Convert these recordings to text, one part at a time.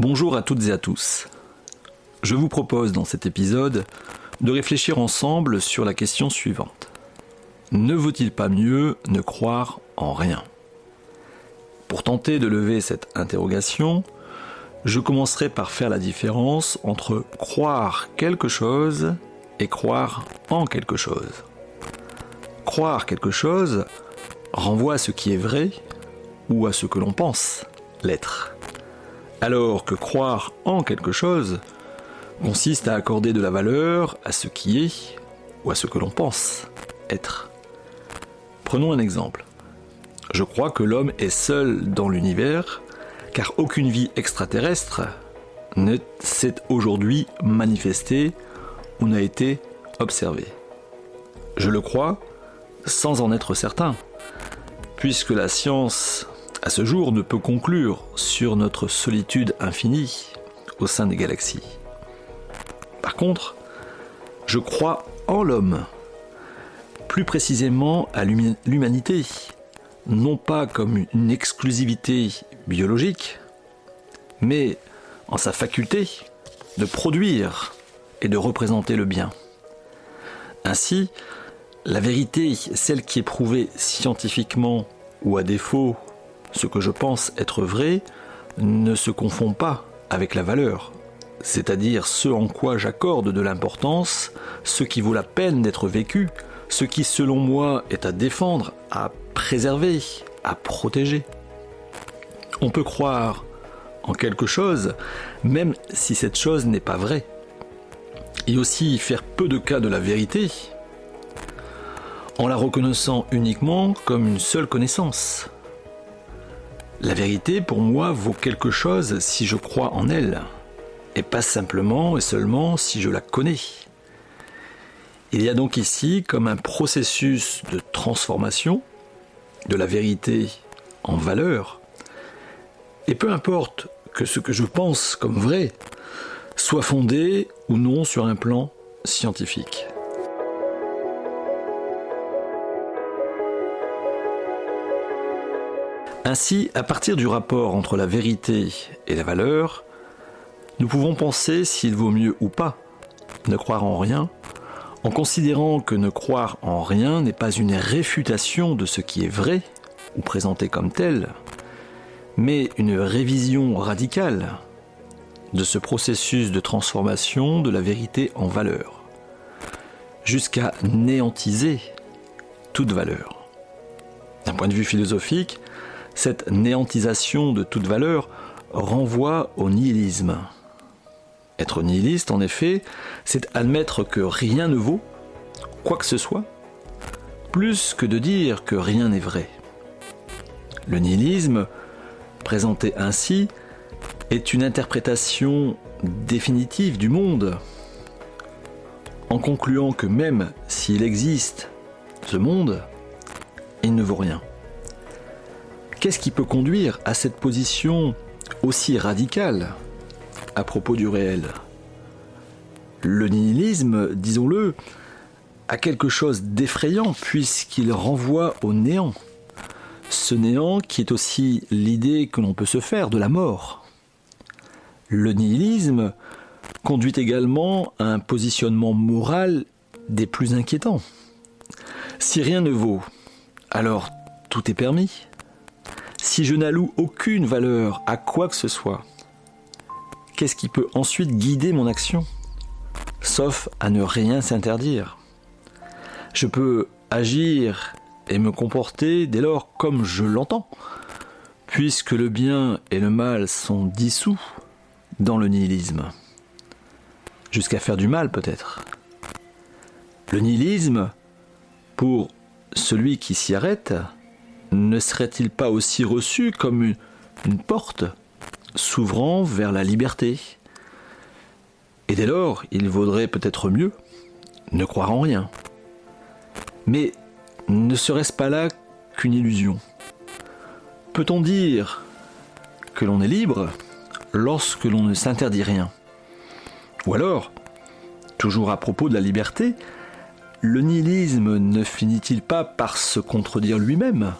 Bonjour à toutes et à tous. Je vous propose dans cet épisode de réfléchir ensemble sur la question suivante. Ne vaut-il pas mieux ne croire en rien? Pour tenter de lever cette interrogation, je commencerai par faire la différence entre croire quelque chose et croire en quelque chose. Croire quelque chose renvoie à ce qui est vrai ou à ce que l'on pense l'être alors que croire en quelque chose consiste à accorder de la valeur à ce qui est ou à ce que l'on pense être. Prenons un exemple. Je crois que l'homme est seul dans l'univers car aucune vie extraterrestre ne s'est aujourd'hui manifestée ou n'a été observée. Je le crois sans en être certain, puisque la science à ce jour, ne peut conclure sur notre solitude infinie au sein des galaxies. Par contre, je crois en l'homme, plus précisément à l'humanité, non pas comme une exclusivité biologique, mais en sa faculté de produire et de représenter le bien. Ainsi, la vérité, celle qui est prouvée scientifiquement ou à défaut ce que je pense être vrai ne se confond pas avec la valeur, c'est-à-dire ce en quoi j'accorde de l'importance, ce qui vaut la peine d'être vécu, ce qui selon moi est à défendre, à préserver, à protéger. On peut croire en quelque chose, même si cette chose n'est pas vraie, et aussi faire peu de cas de la vérité, en la reconnaissant uniquement comme une seule connaissance. La vérité, pour moi, vaut quelque chose si je crois en elle, et pas simplement et seulement si je la connais. Il y a donc ici comme un processus de transformation de la vérité en valeur, et peu importe que ce que je pense comme vrai soit fondé ou non sur un plan scientifique. Ainsi, à partir du rapport entre la vérité et la valeur, nous pouvons penser s'il vaut mieux ou pas ne croire en rien, en considérant que ne croire en rien n'est pas une réfutation de ce qui est vrai ou présenté comme tel, mais une révision radicale de ce processus de transformation de la vérité en valeur, jusqu'à néantiser toute valeur. D'un point de vue philosophique, cette néantisation de toute valeur renvoie au nihilisme. Être nihiliste, en effet, c'est admettre que rien ne vaut, quoi que ce soit, plus que de dire que rien n'est vrai. Le nihilisme, présenté ainsi, est une interprétation définitive du monde, en concluant que même s'il existe ce monde, il ne vaut rien. Qu'est-ce qui peut conduire à cette position aussi radicale à propos du réel? Le nihilisme, disons-le, a quelque chose d'effrayant puisqu'il renvoie au néant. Ce néant qui est aussi l'idée que l'on peut se faire de la mort. Le nihilisme conduit également à un positionnement moral des plus inquiétants. Si rien ne vaut, alors tout est permis si je n'alloue aucune valeur à quoi que ce soit, qu'est-ce qui peut ensuite guider mon action? Sauf à ne rien s'interdire. Je peux agir et me comporter dès lors comme je l'entends, puisque le bien et le mal sont dissous dans le nihilisme. Jusqu'à faire du mal peut-être. Le nihilisme, pour celui qui s'y arrête, ne serait-il pas aussi reçu comme une, porte s'ouvrant vers la liberté? Et dès lors, il vaudrait peut-être mieux ne croire en rien. Mais ne serait-ce pas là qu'une illusion? Peut-on dire que l'on est libre lorsque l'on ne s'interdit rien? Ou alors, toujours à propos de la liberté, le nihilisme ne finit-il pas par se contredire lui-même?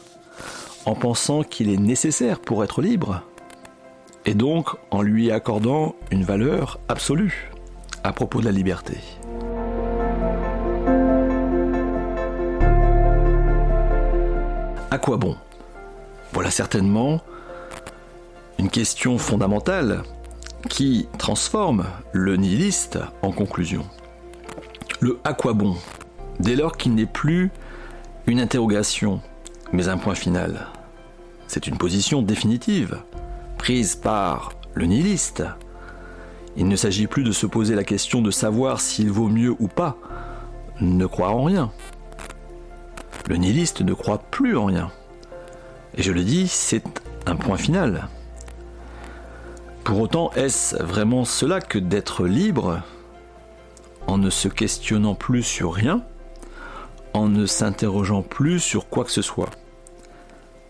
En pensant qu'il est nécessaire pour être libre et donc en lui accordant une valeur absolue à propos de la liberté. À quoi bon? Voilà certainement une question fondamentale qui transforme le nihiliste en conclusion. Le à quoi bon Dès lors qu'il n'est plus une interrogation, mais un point final. C'est une position définitive, prise par le nihiliste. Il ne s'agit plus de se poser la question de savoir s'il vaut mieux ou pas ne croire en rien. Le nihiliste ne croit plus en rien. Et je le dis, c'est un point final. Pour autant, est-ce vraiment cela que d'être libre en ne se questionnant plus sur rien, en ne s'interrogeant plus sur quoi que ce soit?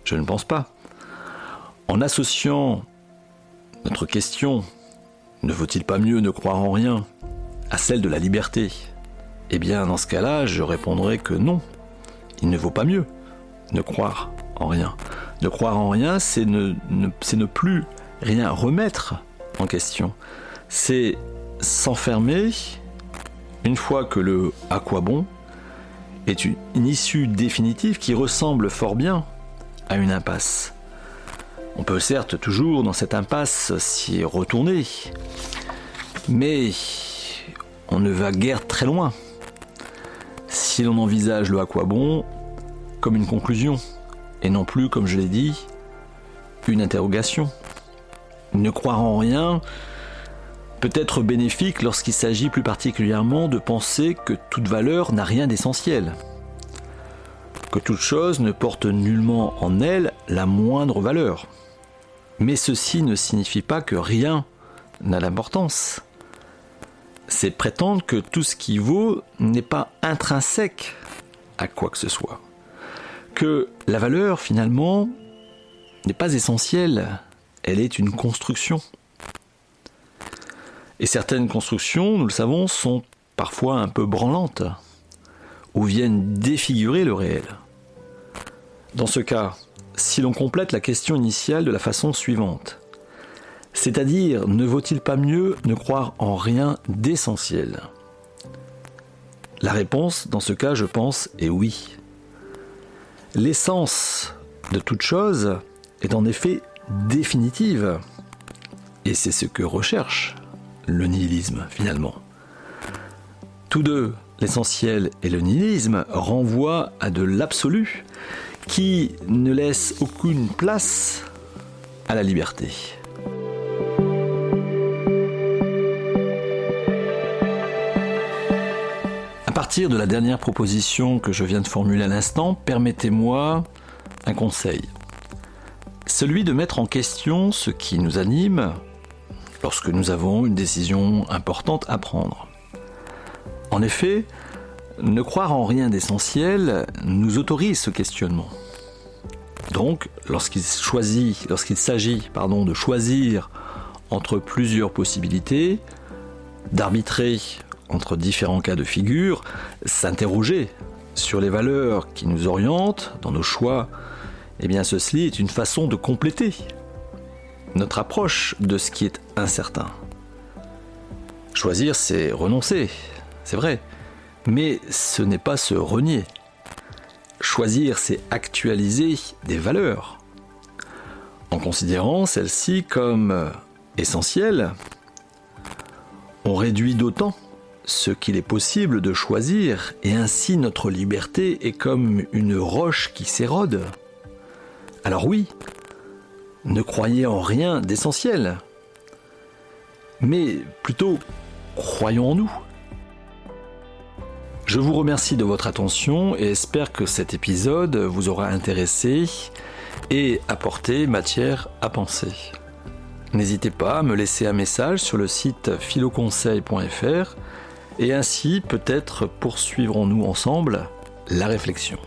Je ne pense pas. En associant notre question ne vaut-il pas mieux ne croire en rien à celle de la liberté? Eh bien, dans ce cas-là, je répondrai que non. Il ne vaut pas mieux ne croire en rien. Ne croire en rien, c'est ne, ne plus rien remettre en question. C'est s'enfermer une fois que le à quoi bon est une, issue définitive qui ressemble fort bien à une impasse. On peut certes toujours dans cette impasse s'y retourner, mais on ne va guère très loin si l'on envisage le à quoi bon comme une conclusion et non plus, comme je l'ai dit, une interrogation. Ne croire en rien peut être bénéfique lorsqu'il s'agit plus particulièrement de penser que toute valeur n'a rien d'essentiel, que toute chose ne porte nullement en elle la moindre valeur. Mais ceci ne signifie pas que rien n'a d'importance. C'est prétendre que tout ce qui vaut n'est pas intrinsèque à quoi que ce soit. Que la valeur, finalement, n'est pas essentielle elle est une construction. Et certaines constructions, nous le savons, sont parfois un peu branlantes, ou viennent défigurer le réel. Dans ce cas, si l'on complète la question initiale de la façon suivante, c'est-à-dire ne vaut-il pas mieux ne croire en rien d'essentiel? La réponse, dans ce cas, je pense, est oui. L'essence de toute chose est en effet définitive. Et c'est ce que recherche le nihilisme finalement. Tous deux, l'essentiel et le nihilisme, renvoient à de l'absolu qui ne laisse aucune place à la liberté. À partir de la dernière proposition que je viens de formuler à l'instant, permettez-moi un conseil celui de mettre en question ce qui nous anime lorsque nous avons une décision importante à prendre. En effet, ne croire en rien d'essentiel nous autorise ce questionnement. Donc, lorsqu'il choisit, lorsqu'il s'agit, de choisir entre plusieurs possibilités, d'arbitrer entre différents cas de figure, s'interroger sur les valeurs qui nous orientent dans nos choix eh bien ceci est une façon de compléter notre approche de ce qui est incertain. Choisir, c'est renoncer, c'est vrai, mais ce n'est pas se renier. Choisir, c'est actualiser des valeurs, en considérant celles-ci comme essentielles. On réduit d'autant ce qu'il est possible de choisir, et ainsi notre liberté est comme une roche qui s'érode. Alors oui, ne croyez en rien d'essentiel, mais plutôt croyons en nous. Je vous remercie de votre attention et espère que cet épisode vous aura intéressé et apporté matière à penser. N'hésitez pas à me laisser un message sur le site philoconseil.fr et ainsi peut-être poursuivrons-nous ensemble la réflexion.